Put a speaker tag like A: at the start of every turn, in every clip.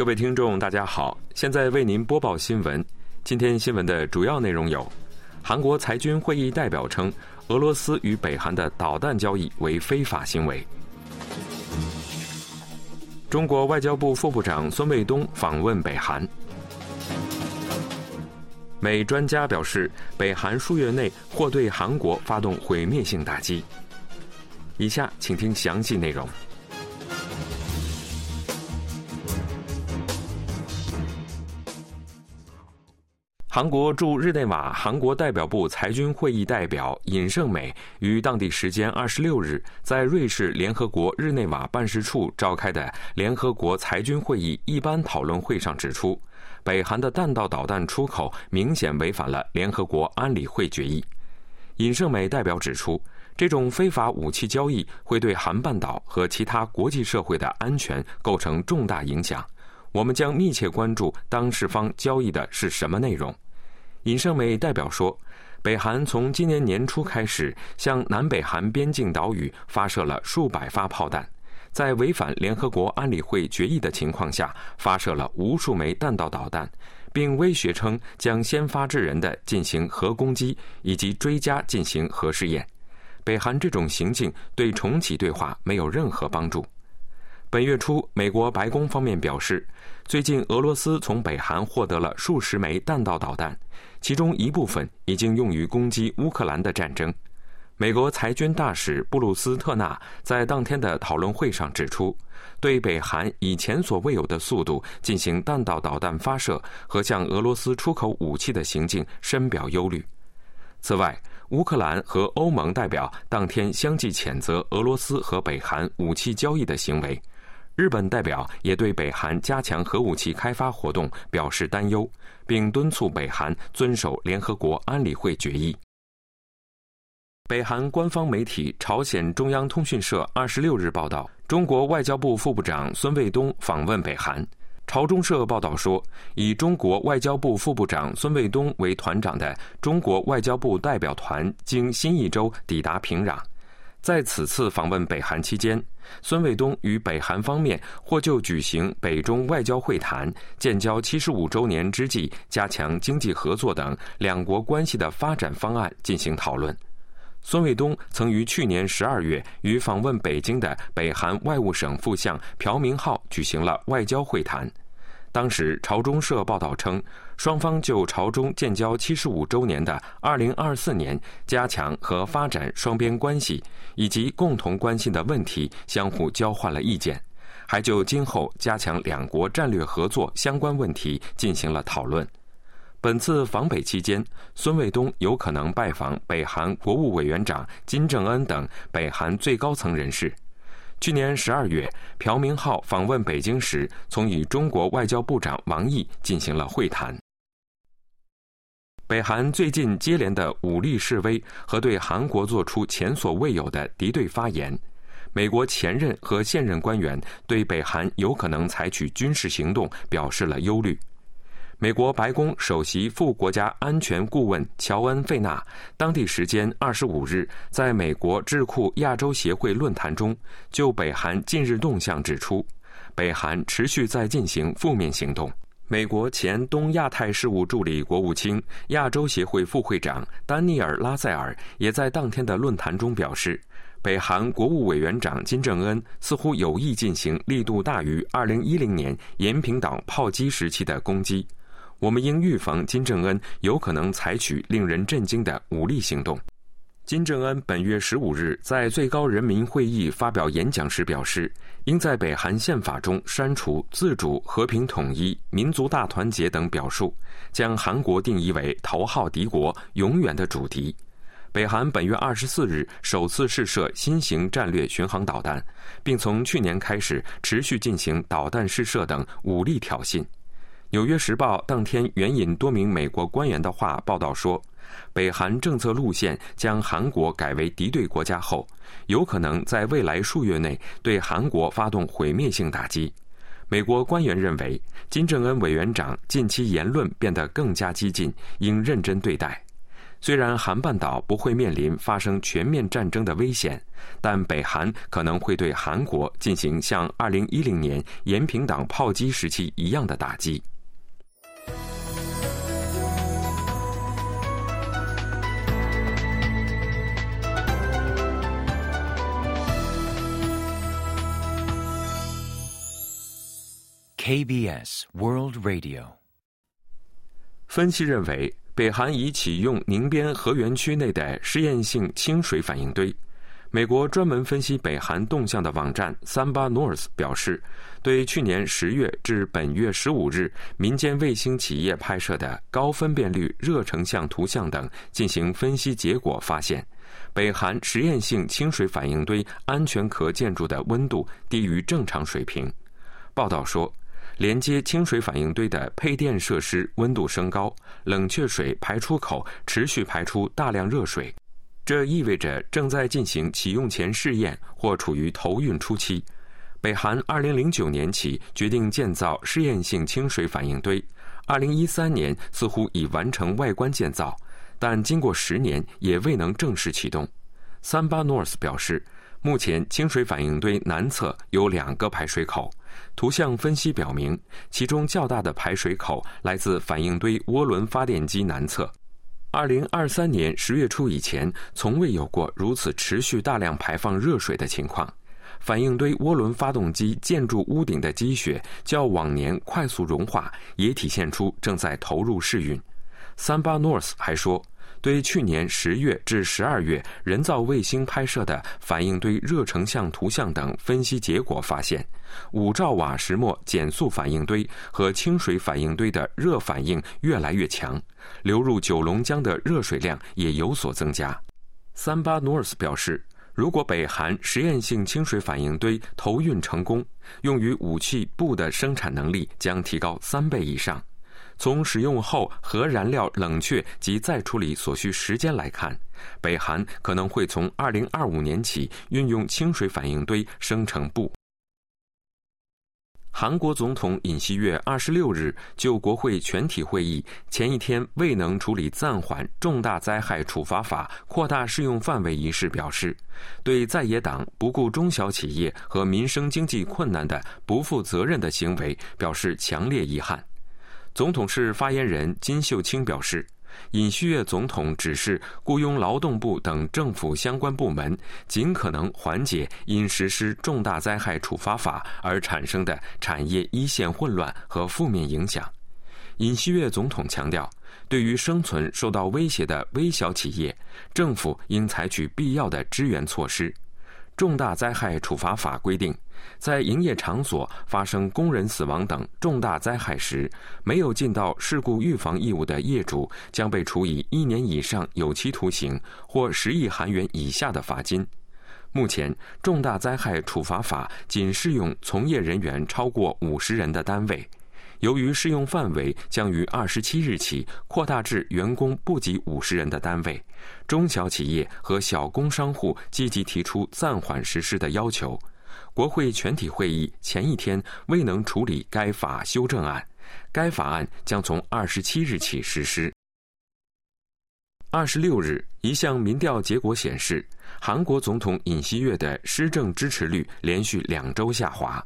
A: 各位听众，大家好，现在为您播报新闻。今天新闻的主要内容有：韩国裁军会议代表称，俄罗斯与北韩的导弹交易为非法行为；中国外交部副部长孙卫东访问北韩；美专家表示，北韩数月内或对韩国发动毁灭性打击。以下请听详细内容。韩国驻日内瓦韩国代表部裁军会议代表尹胜美于当地时间二十六日在瑞士联合国日内瓦办事处召开的联合国裁军会议一般讨论会上指出，北韩的弹道导弹出口明显违反了联合国安理会决议。尹胜美代表指出，这种非法武器交易会对韩半岛和其他国际社会的安全构成重大影响。我们将密切关注当事方交易的是什么内容。尹胜美代表说，北韩从今年年初开始向南北韩边境岛屿发射了数百发炮弹，在违反联合国安理会决议的情况下，发射了无数枚弹道导弹，并威胁称将先发制人的进行核攻击以及追加进行核试验。北韩这种行径对重启对话没有任何帮助。本月初，美国白宫方面表示，最近俄罗斯从北韩获得了数十枚弹道导弹，其中一部分已经用于攻击乌克兰的战争。美国裁军大使布鲁斯特纳在当天的讨论会上指出，对北韩以前所未有的速度进行弹道导弹发射和向俄罗斯出口武器的行径深表忧虑。此外，乌克兰和欧盟代表当天相继谴责俄罗斯和北韩武器交易的行为。日本代表也对北韩加强核武器开发活动表示担忧，并敦促北韩遵守联合国安理会决议。北韩官方媒体朝鲜中央通讯社二十六日报道，中国外交部副部长孙卫东访问北韩。朝中社报道说，以中国外交部副部长孙卫东为团长的中国外交部代表团经新义州抵达平壤。在此次访问北韩期间，孙卫东与北韩方面或就举行北中外交会谈、建交七十五周年之际加强经济合作等两国关系的发展方案进行讨论。孙卫东曾于去年十二月与访问北京的北韩外务省副相朴明浩举行了外交会谈。当时，朝中社报道称，双方就朝中建交七十五周年的二零二四年加强和发展双边关系以及共同关心的问题相互交换了意见，还就今后加强两国战略合作相关问题进行了讨论。本次访北期间，孙卫东有可能拜访北韩国务委员长金正恩等北韩最高层人士。去年十二月，朴明浩访问北京时，曾与中国外交部长王毅进行了会谈。北韩最近接连的武力示威和对韩国做出前所未有的敌对发言，美国前任和现任官员对北韩有可能采取军事行动表示了忧虑。美国白宫首席副国家安全顾问乔恩·费纳当地时间二十五日在美国智库亚洲协会论坛中，就北韩近日动向指出，北韩持续在进行负面行动。美国前东亚太事务助理国务卿、亚洲协会副会长丹尼尔·拉塞尔也在当天的论坛中表示，北韩国务委员长金正恩似乎有意进行力度大于二零一零年延坪岛炮击时期的攻击。我们应预防金正恩有可能采取令人震惊的武力行动。金正恩本月十五日在最高人民会议发表演讲时表示，应在北韩宪法中删除“自主、和平、统一、民族大团结”等表述，将韩国定义为头号敌国、永远的主敌。北韩本月二十四日首次试射新型战略巡航导弹，并从去年开始持续进行导弹试射等武力挑衅。《纽约时报》当天援引多名美国官员的话报道说，北韩政策路线将韩国改为敌对国家后，有可能在未来数月内对韩国发动毁灭性打击。美国官员认为，金正恩委员长近期言论变得更加激进，应认真对待。虽然韩半岛不会面临发生全面战争的危险，但北韩可能会对韩国进行像2010年延平岛炮击时期一样的打击。
B: KBS World Radio。
A: 分析认为，北韩已启用宁边核园区内的试验性清水反应堆。美国专门分析北韩动向的网站三八 North 表示，对去年十月至本月十五日民间卫星企业拍摄的高分辨率热成像图像等进行分析，结果发现，北韩实验性清水反应堆安全壳建筑的温度低于正常水平。报道说。连接清水反应堆的配电设施温度升高，冷却水排出口持续排出大量热水，这意味着正在进行启用前试验或处于投运初期。北韩2009年起决定建造试验性清水反应堆，2013年似乎已完成外观建造，但经过十年也未能正式启动。三八 North 表示。目前，清水反应堆南侧有两个排水口。图像分析表明，其中较大的排水口来自反应堆涡轮发电机南侧。二零二三年十月初以前，从未有过如此持续大量排放热水的情况。反应堆涡轮发动机建筑屋顶的积雪较往年快速融化，也体现出正在投入试运。三八 North 还说。对去年十月至十二月人造卫星拍摄的反应堆热成像图像等分析结果发现，五兆瓦石墨减速反应堆和清水反应堆的热反应越来越强，流入九龙江的热水量也有所增加。三八 North 表示，如果北韩实验性清水反应堆投运成功，用于武器布的生产能力将提高三倍以上。从使用后核燃料冷却及再处理所需时间来看，北韩可能会从二零二五年起运用清水反应堆生成布。韩国总统尹锡悦二十六日就国会全体会议前一天未能处理暂缓重大灾害处罚法扩大适用范围一事表示，对在野党不顾中小企业和民生经济困难的不负责任的行为表示强烈遗憾。总统室发言人金秀清表示，尹锡悦总统指示雇佣劳动部等政府相关部门，尽可能缓解因实施重大灾害处罚法而产生的产业一线混乱和负面影响。尹锡悦总统强调，对于生存受到威胁的微小企业，政府应采取必要的支援措施。重大灾害处罚法规定，在营业场所发生工人死亡等重大灾害时，没有尽到事故预防义务的业主将被处以一年以上有期徒刑或十亿韩元以下的罚金。目前，重大灾害处罚法仅适用从业人员超过五十人的单位。由于适用范围将于二十七日起扩大至员工不及五十人的单位，中小企业和小工商户积极提出暂缓实施的要求。国会全体会议前一天未能处理该法修正案，该法案将从二十七日起实施。二十六日，一项民调结果显示，韩国总统尹锡悦的施政支持率连续两周下滑。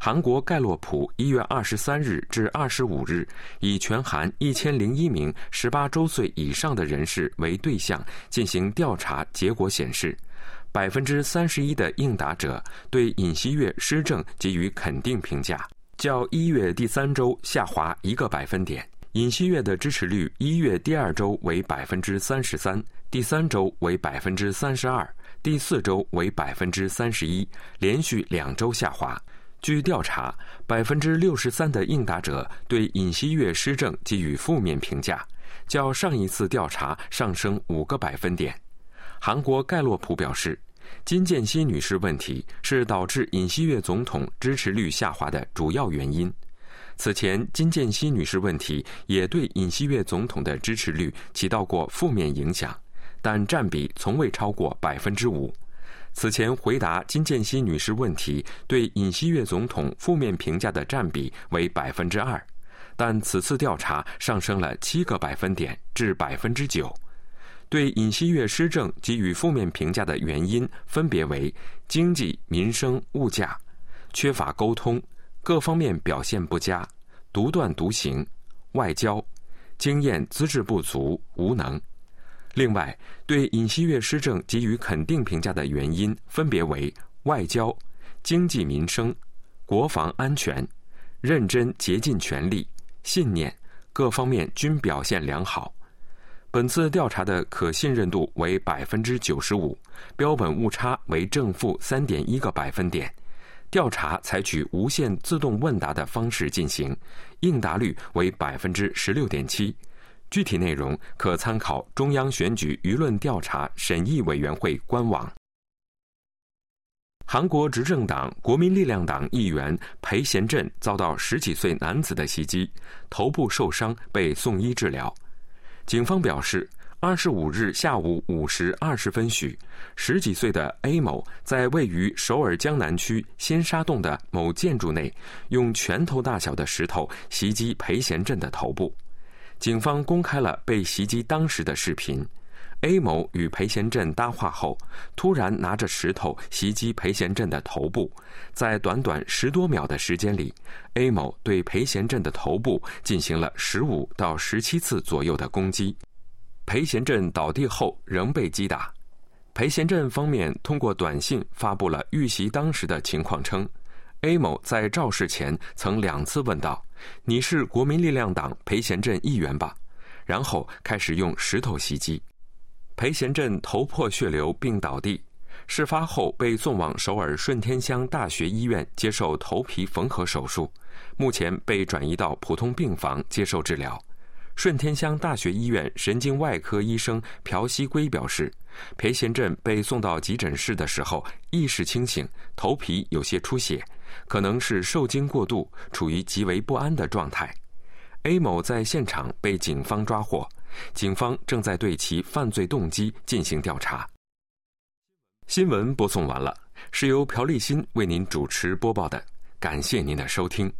A: 韩国盖洛普一月二十三日至二十五日，以全韩一千零一名十八周岁以上的人士为对象进行调查，结果显示，百分之三十一的应答者对尹锡悦施政给予肯定评价，较一月第三周下滑一个百分点。尹锡悦的支持率一月第二周为百分之三十三，第三周为百分之三十二，第四周为百分之三十一，连续两周下滑。据调查，百分之六十三的应答者对尹锡悦施政给予负面评价，较上一次调查上升五个百分点。韩国盖洛普表示，金建熙女士问题是导致尹锡悦总统支持率下滑的主要原因。此前，金建熙女士问题也对尹锡悦总统的支持率起到过负面影响，但占比从未超过百分之五。此前回答金建熙女士问题对尹锡悦总统负面评价的占比为百分之二，但此次调查上升了七个百分点至百分之九。对尹锡悦施政给予负面评价的原因分别为经济、民生、物价、缺乏沟通、各方面表现不佳、独断独行、外交、经验资质不足、无能。另外，对尹锡悦施政给予肯定评价的原因分别为外交、经济民生、国防安全、认真竭尽全力、信念各方面均表现良好。本次调查的可信任度为百分之九十五，标本误差为正负三点一个百分点。调查采取无线自动问答的方式进行，应答率为百分之十六点七。具体内容可参考中央选举舆论调查审议委员会官网。韩国执政党国民力量党议员裴贤镇遭到十几岁男子的袭击，头部受伤，被送医治疗。警方表示，二十五日下午五时二十分许，十几岁的 A 某在位于首尔江南区仙沙洞的某建筑内，用拳头大小的石头袭击裴贤镇的头部。警方公开了被袭击当时的视频。A 某与裴贤镇搭话后，突然拿着石头袭击裴贤镇的头部，在短短十多秒的时间里，A 某对裴贤镇的头部进行了十五到十七次左右的攻击。裴贤镇倒地后仍被击打。裴贤镇方面通过短信发布了遇袭当时的情况，称 A 某在肇事前曾两次问道：“你是国民力量党裴贤镇议员吧？”然后开始用石头袭击。裴贤镇头破血流并倒地，事发后被送往首尔顺天乡大学医院接受头皮缝合手术，目前被转移到普通病房接受治疗。顺天乡大学医院神经外科医生朴熙圭表示，裴贤镇被送到急诊室的时候意识清醒，头皮有些出血，可能是受惊过度，处于极为不安的状态。A 某在现场被警方抓获。警方正在对其犯罪动机进行调查。新闻播送完了，是由朴立新为您主持播报的，感谢您的收听。